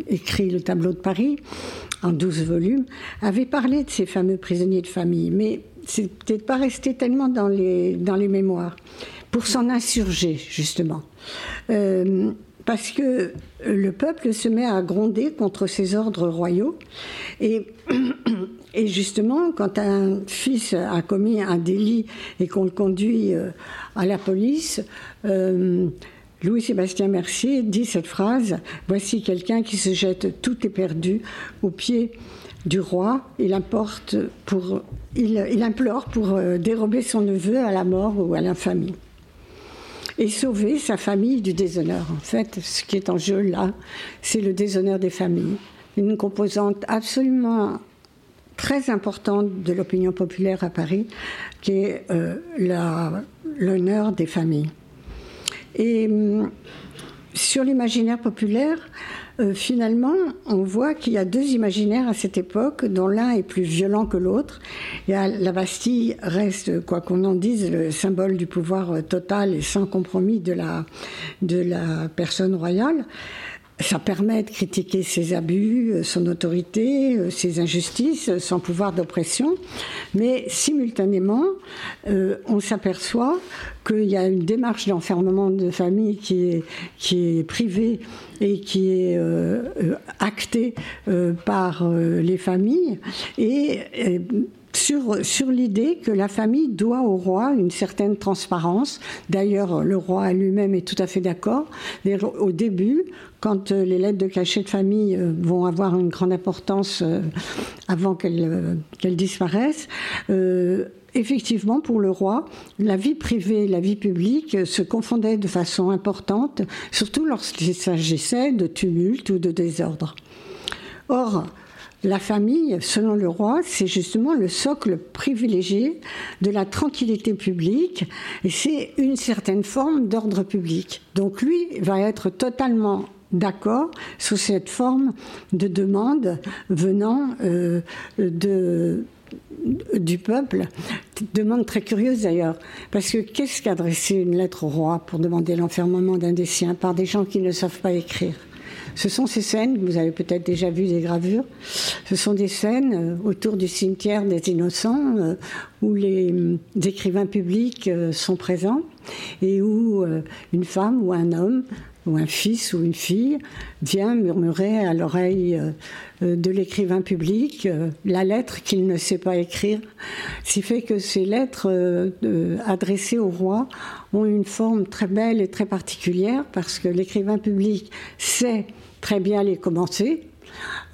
écrit le tableau de Paris en 12 volumes, avait parlé de ces fameux prisonniers de famille, mais c'est peut-être pas resté tellement dans les, dans les mémoires, pour s'en insurger, justement parce que le peuple se met à gronder contre ses ordres royaux. Et, justement, quand un fils a commis un délit et qu'on le conduit euh, à la police, euh, Louis-Sébastien Mercier dit cette phrase Voici quelqu'un qui se jette tout est perdu aux pieds du roi. Il, importe pour, il, il implore pour euh, dérober son neveu à la mort ou à l'infamie et sauver sa famille du déshonneur. En fait, ce qui est en jeu là, c'est le déshonneur des familles. Une composante absolument très importante de l'opinion populaire à Paris, qui est euh, l'honneur des familles. Et hum, sur l'imaginaire populaire, euh, finalement, on voit qu'il y a deux imaginaires à cette époque, dont l'un est plus violent que l'autre. La Bastille reste, quoi qu'on en dise, le symbole du pouvoir euh, total et sans compromis de la, de la personne royale. Ça permet de critiquer ses abus, euh, son autorité, ses injustices, son pouvoir d'oppression, mais simultanément, on s'aperçoit qu'il y a une démarche d'enfermement de famille qui est, qui est privée et qui est euh, euh, actée euh, par les familles. Et sur, sur l'idée que la famille doit au roi une certaine transparence. D'ailleurs, le roi lui-même est tout à fait d'accord. Au début, quand les lettres de cachet de famille vont avoir une grande importance avant qu'elles disparaissent, effectivement, pour le roi, la vie privée et la vie publique se confondaient de façon importante, surtout lorsqu'il s'agissait de tumulte ou de désordre. Or, la famille, selon le roi, c'est justement le socle privilégié de la tranquillité publique et c'est une certaine forme d'ordre public. Donc lui va être totalement d'accord sur cette forme de demande venant euh, du peuple, demande très curieuse d'ailleurs, parce que qu'est-ce qu'adresser une lettre au roi pour demander l'enfermement d'un des siens par des gens qui ne savent pas écrire? Ce sont ces scènes, vous avez peut-être déjà vu des gravures, ce sont des scènes euh, autour du cimetière des innocents euh, où les, écrivains publics euh, sont présents et où une femme ou un homme ou un fils ou une fille vient murmurer à l'oreille de l'écrivain public la lettre qu'il ne sait pas écrire, ce qui fait que ces lettres adressées au roi ont une forme très belle et très particulière parce que l'écrivain public sait très bien les commencer,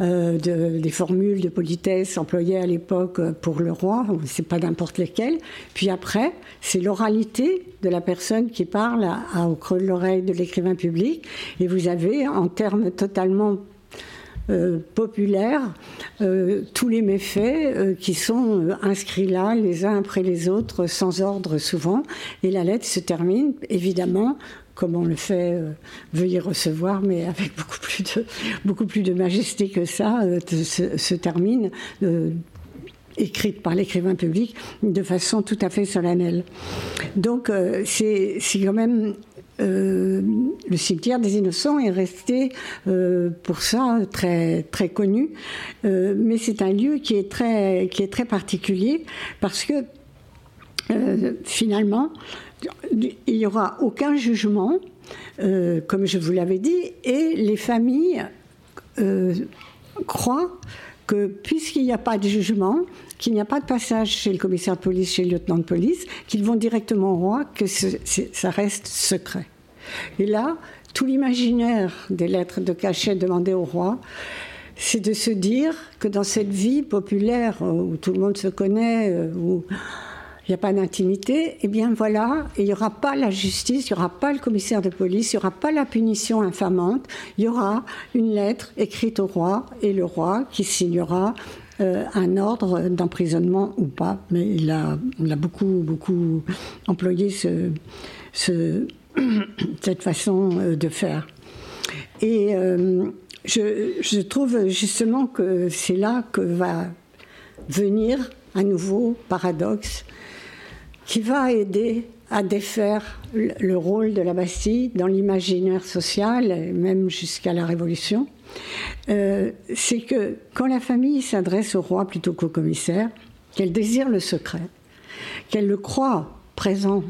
euh, des formules de politesse employées à l'époque pour le roi, c'est pas n'importe lesquelles. Puis après, c'est l'oralité de la personne qui parle au creux de l'oreille de l'écrivain public. Et vous avez, en termes totalement euh, populaires, euh, tous les méfaits qui sont inscrits là, les uns après les autres, sans ordre souvent. Et la lettre se termine, évidemment, comme on le fait, euh, veuillez recevoir, mais avec *laughs* beaucoup plus de, beaucoup plus de majesté que ça, euh, se, termine, euh, écrite par l'écrivain public, de façon tout à fait solennelle. Donc c'est quand même... le cimetière des innocents est resté pour ça très, très connu, mais c'est un lieu qui est très, qui est très particulier parce que finalement, il n'y aura aucun jugement, euh, comme je vous l'avais dit, et les familles euh, croient que puisqu'il n'y a pas de jugement, qu'il n'y a pas de passage chez le commissaire de police, chez le lieutenant de police, qu'ils vont directement au roi, que ça reste secret. Et là, tout l'imaginaire des lettres de cachet demandées au roi, c'est de se dire que dans cette vie populaire où tout le monde se connaît, où il n'y a pas d'intimité, eh bien voilà, il n'y aura pas la justice, il n'y aura pas le commissaire de police, il n'y aura pas la punition infamante, il y aura une lettre écrite au roi et le roi qui signera euh, un ordre d'emprisonnement ou pas. Mais il a, beaucoup, beaucoup employé ce, *coughs* cette façon euh, de faire. Et euh, je, je trouve justement que c'est là que va venir un nouveau paradoxe qui va aider à défaire le rôle de la Bastille dans l'imaginaire social, même jusqu'à la Révolution, euh, c'est que quand la famille s'adresse au roi plutôt qu'au commissaire, qu'elle désire le secret, qu'elle le croit présent,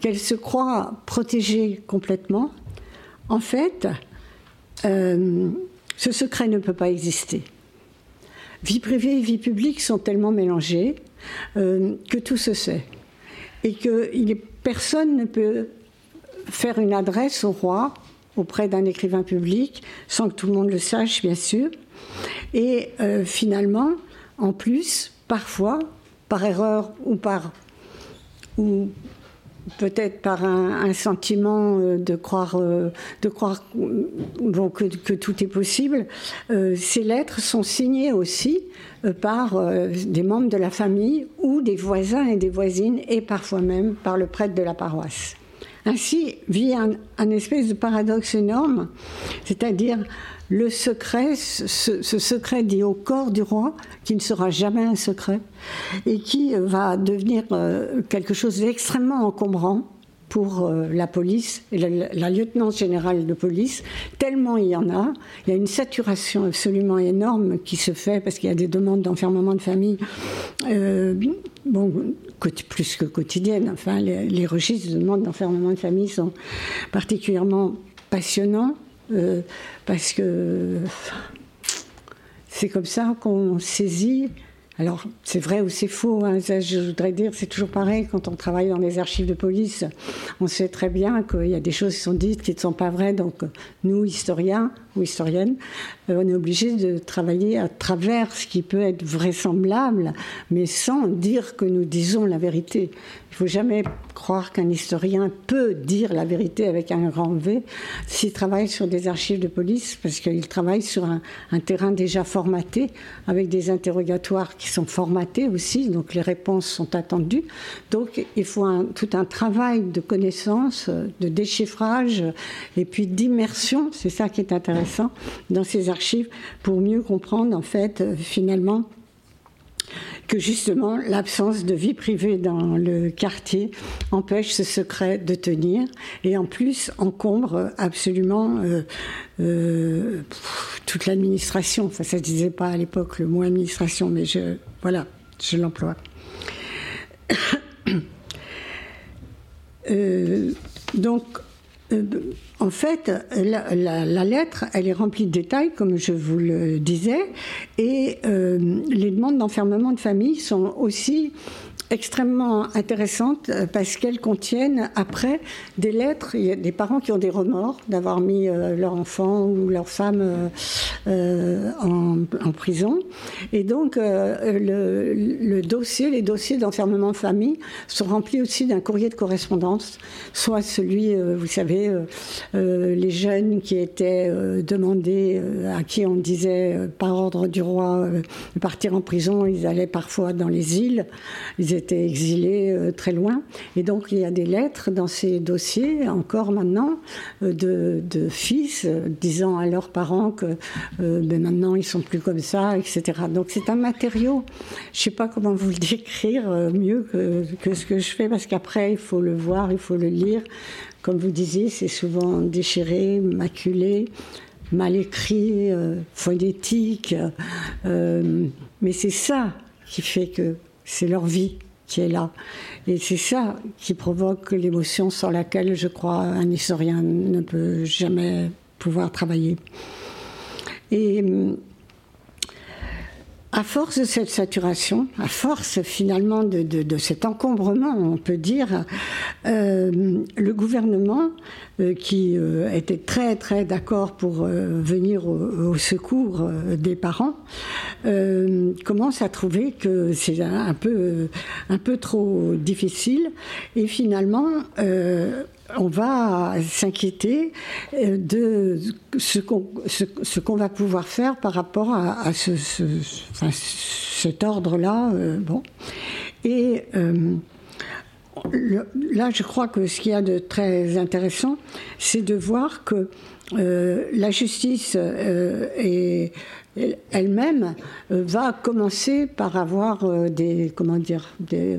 qu'elle se croit protégée complètement, en fait, euh, ce secret ne peut pas exister. Vie privée et vie publique sont tellement mélangées euh, que tout se sait et que personne ne peut faire une adresse au roi auprès d'un écrivain public sans que tout le monde le sache, bien sûr. Et euh, finalement, en plus, parfois, par erreur ou par ou peut-être par un, sentiment euh, de croire, euh, de croire bon, que, tout est possible, ces lettres sont signées aussi euh, par euh, des membres de la famille ou des voisins et des voisines et parfois même par le prêtre de la paroisse. Ainsi vit un, espèce de paradoxe énorme, c'est-à-dire le secret, ce, secret dit au corps du roi, qui ne sera jamais un secret, et qui va devenir euh, quelque chose d'extrêmement encombrant pour euh, la police et la, lieutenant générale de police, tellement il y en a. Il y a une saturation absolument énorme qui se fait parce qu'il y a des demandes d'enfermement de famille, euh, bon, plus que quotidiennes. Enfin, les, registres de demandes d'enfermement de famille sont particulièrement passionnants euh, parce que c'est comme ça qu'on saisit alors, c'est vrai ou c'est faux, hein, je voudrais dire, c'est toujours pareil, quand on travaille dans les archives de police, on sait très bien qu'il y a des choses qui sont dites qui ne sont pas vraies, donc nous, historiens ou historiennes, euh, on est obligé de travailler à travers ce qui peut être vraisemblable, mais sans dire que nous disons la vérité. Il ne faut jamais croire qu'un historien peut dire la vérité avec un grand V s'il travaille sur des archives de police, parce qu'il travaille sur un, terrain déjà formaté, avec des interrogatoires qui sont formatés aussi, donc les réponses sont attendues. Donc il faut tout un travail de connaissance, de déchiffrage et puis d'immersion, c'est ça qui est intéressant dans ces archives, pour mieux comprendre en fait finalement que justement l'absence de vie privée dans le quartier empêche ce secret de tenir et en plus encombre absolument euh, euh, toute l'administration. Enfin, ça ne disait pas à l'époque le mot administration, mais je, voilà, je l'emploie. *coughs* Euh, donc, euh, en fait, la, lettre, elle est remplie de détails, comme je vous le disais, et euh, les demandes d'enfermement de famille sont aussi extrêmement intéressantes euh, parce qu'elles contiennent après des lettres. Il y a des parents qui ont des remords d'avoir mis euh, leur enfant ou leur femme euh, en, prison. Et donc, le, dossier, les dossiers d'enfermement de famille sont remplis aussi d'un courrier de correspondance, soit celui, vous savez, les jeunes qui étaient demandés, à qui on disait par ordre du roi de partir en prison, ils allaient parfois dans les îles. Étaient exilés euh, très loin. Et donc il y a des lettres dans ces dossiers, encore maintenant, euh, de, fils euh, disant à leurs parents que ben maintenant ils sont plus comme ça, etc. Donc c'est un matériau, je ne sais pas comment vous le décrire mieux que ce que je fais, parce qu'après il faut le voir, il faut le lire. Comme vous disiez, c'est souvent déchiré, maculé mal écrit, phonétique, mais c'est ça qui fait que c'est leur vie qui est là. Et c'est ça qui provoque l'émotion sur laquelle, je crois, un historien ne peut jamais pouvoir travailler. Et à force de cette saturation, à force finalement de, cet encombrement, on peut dire, euh, le gouvernement, euh, qui euh, était très très d'accord pour venir au, secours des parents, commence à trouver que c'est un peu, un peu trop difficile. Et finalement on va s'inquiéter euh, de ce qu'on va pouvoir faire par rapport à, cet ordre-là. Euh. Et euh, là, je crois que ce qu'il y a de très intéressant, c'est de voir que la justice elle-même va commencer par avoir des comment dire des,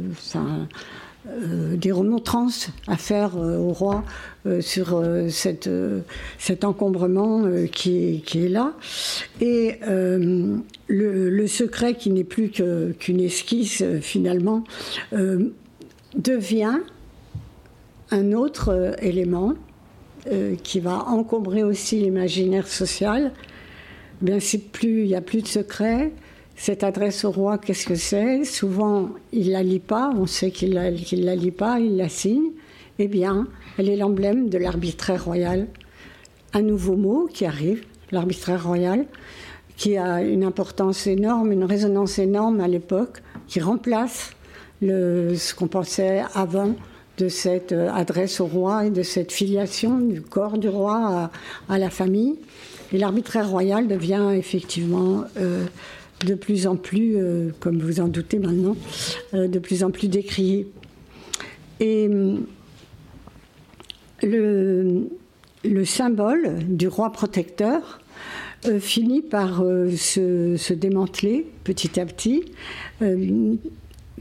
euh, des remontrances à faire euh, au roi euh, sur cette, cet encombrement qui, qui, est là. Et le, secret, qui n'est plus qu'une esquisse finalement, devient un autre élément qui va encombrer aussi l'imaginaire social. Bien, plus, il n'y a plus de secret, cette adresse au roi, qu'est-ce que c'est? Souvent, il la lit pas, on sait qu'il ne la, lit pas, il la signe. Eh bien, elle est l'emblème de l'arbitraire royal. Un nouveau mot qui arrive, l'arbitraire royal, qui a une importance énorme, une résonance énorme à l'époque, qui remplace ce qu'on pensait avant de cette euh, adresse au roi et de cette filiation du corps du roi à, la famille. Et l'arbitraire royal devient effectivement euh, de plus en plus, euh, comme vous en doutez maintenant, euh, de plus en plus décrié. Et hum, le, symbole du roi protecteur euh, finit par se, démanteler petit à petit.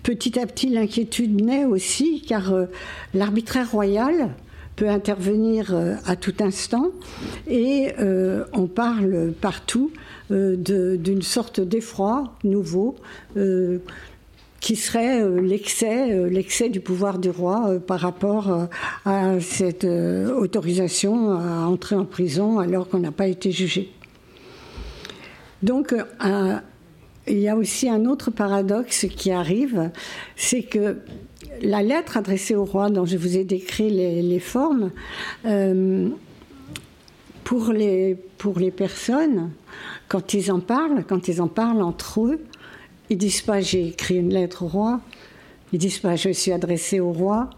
petit à petit, l'inquiétude naît aussi, car l'arbitraire royal peut intervenir à tout instant et on parle partout euh, d'une sorte d'effroi nouveau euh, qui serait euh, l'excès, l'excès du pouvoir du roi par rapport à cette autorisation à entrer en prison alors qu'on n'a pas été jugé. Donc, il y a aussi un autre paradoxe qui arrive, c'est que la lettre adressée au roi, dont je vous ai décrit les, formes, pour, les, pour les personnes, quand ils en parlent, quand ils en parlent entre eux, ils disent pas j'ai écrit une lettre au roi, ils disent pas je suis adressé au roi,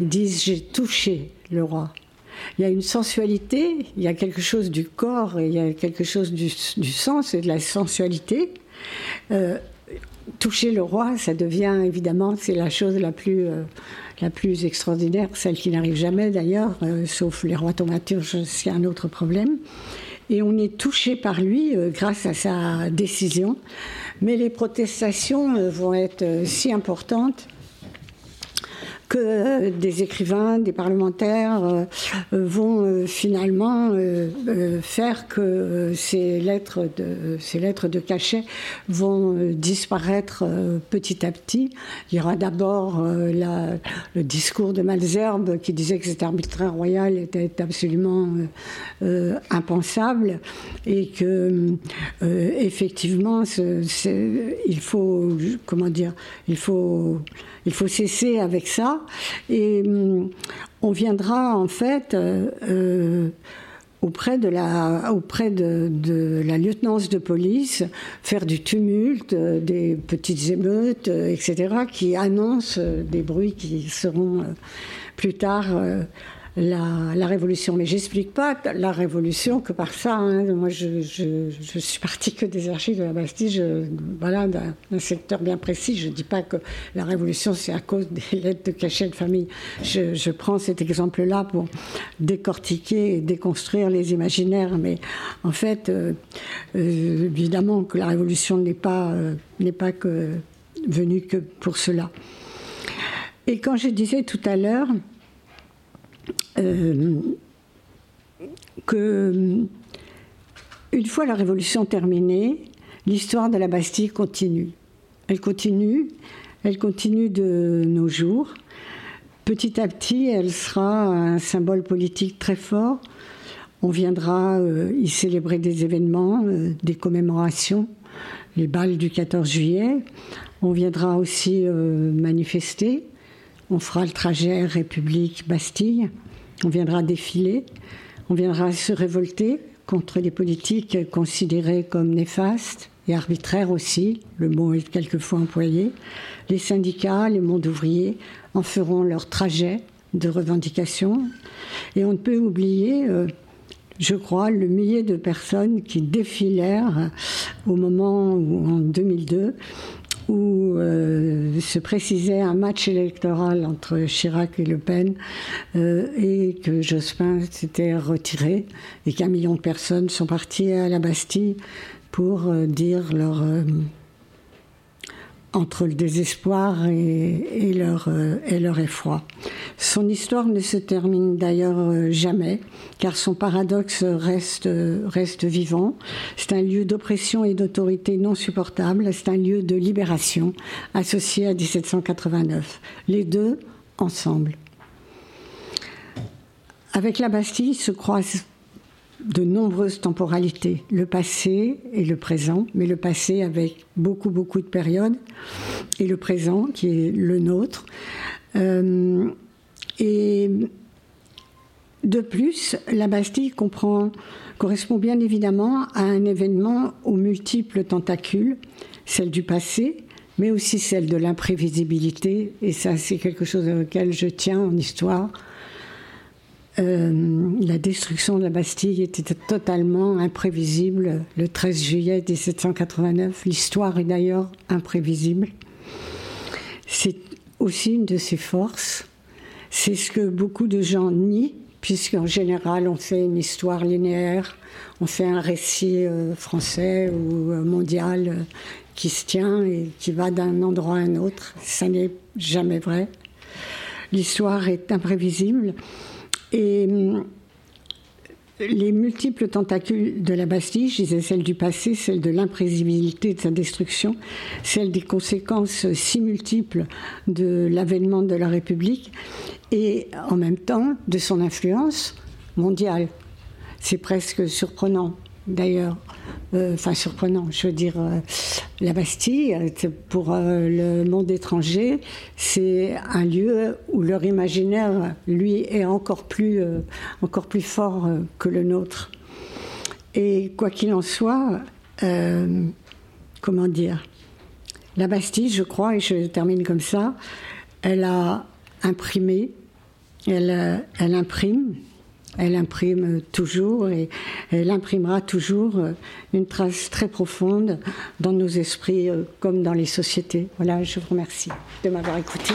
ils disent j'ai touché le roi. Il y a une sensualité, il y a quelque chose du corps, et il y a quelque chose du, sens et de la sensualité. Euh, toucher le roi, ça devient évidemment, c'est la chose la plus, euh, la plus extraordinaire, celle qui n'arrive jamais d'ailleurs, euh, sauf les rois thaumaturges, c'est un autre problème et on est touché par lui euh, grâce à sa décision. Mais les protestations vont être si importantes que des écrivains, des parlementaires euh, vont euh, finalement euh, faire que ces lettres de, ces lettres de cachet vont disparaître petit à petit. Il y aura d'abord le discours de Malzerbe qui disait que cet arbitraire royal était absolument impensable et que effectivement il faut comment dire il faut il faut cesser avec ça. Et hum, on viendra en fait euh, euh, auprès, de la, auprès de, la lieutenance de police faire du tumulte, euh, des petites émeutes, etc., qui annoncent des bruits qui seront plus tard la, révolution. Mais j'explique pas la révolution que par ça. Hein. Moi, je, suis partie que des archives de la Bastille, voilà, d'un secteur bien précis. Je ne dis pas que la révolution, c'est à cause des *laughs* lettres de cachet de famille. Je, prends cet exemple-là pour décortiquer et déconstruire les imaginaires. Mais en fait, euh, euh, évidemment que la révolution n'est pas, euh, pas venue que pour cela. Et quand je disais tout à l'heure, euh, que une fois la révolution terminée, l'histoire de la Bastille continue. Elle continue, elle continue de nos jours. Petit à petit, elle sera un symbole politique très fort. On viendra euh, y célébrer des événements, euh, des commémorations, les balles du 14 juillet. On viendra aussi manifester. On fera le trajet République-Bastille. On viendra défiler, on viendra se révolter contre les politiques considérées comme néfastes et arbitraires aussi, le mot est quelquefois employé. Les syndicats, les mondes ouvriers en feront leur trajet de revendication. Et on ne peut oublier, euh, je crois, le millier de personnes qui défilèrent au moment où, en 2002, où euh, se précisait un match électoral entre Chirac et Le Pen euh, et que Jospin s'était retiré et qu'un million de personnes sont parties à la Bastille pour euh, dire leur entre le désespoir et, leur, euh, et leur effroi. Son histoire ne se termine d'ailleurs euh, jamais, car son paradoxe reste, reste vivant. C'est un lieu d'oppression et d'autorité non supportable, c'est un lieu de libération associé à 1789. Les deux ensemble. Avec la Bastille se croisent de nombreuses temporalités, le passé et le présent, mais le passé avec beaucoup, beaucoup de périodes, et le présent qui est le nôtre. Euh, et de plus, la Bastille correspond bien évidemment à un événement aux multiples tentacules, celle du passé, mais aussi celle de l'imprévisibilité, et ça c'est quelque chose auquel je tiens en histoire, euh, la destruction de la Bastille était totalement imprévisible le 13 juillet 1789. L'histoire est d'ailleurs imprévisible. C'est aussi une de ses forces. C'est ce que beaucoup de gens nient, puisqu'en général on fait une histoire linéaire, on fait un récit euh, français ou euh, mondial qui se tient et qui va d'un endroit à un autre. Ça n'est jamais vrai. L'histoire est imprévisible. Et hum, les multiples tentacules de la Bastille, je disais celle du passé, celle de l'imprévisibilité de sa destruction, celle des conséquences si multiples de l'avènement de la République et en même temps de son influence mondiale. C'est presque surprenant d'ailleurs. Euh, enfin surprenant. Je veux dire, euh, la Bastille, pour euh, le monde étranger, c'est un lieu où leur imaginaire, lui, est encore plus, encore plus fort que le nôtre. Et quoi qu'il en soit, comment dire, la Bastille, je crois, et je termine comme ça, elle a imprimé, elle, elle imprime elle imprime toujours et elle imprimera toujours euh, une trace très profonde dans nos esprits euh, comme dans les sociétés. Voilà, je vous remercie de m'avoir écouté.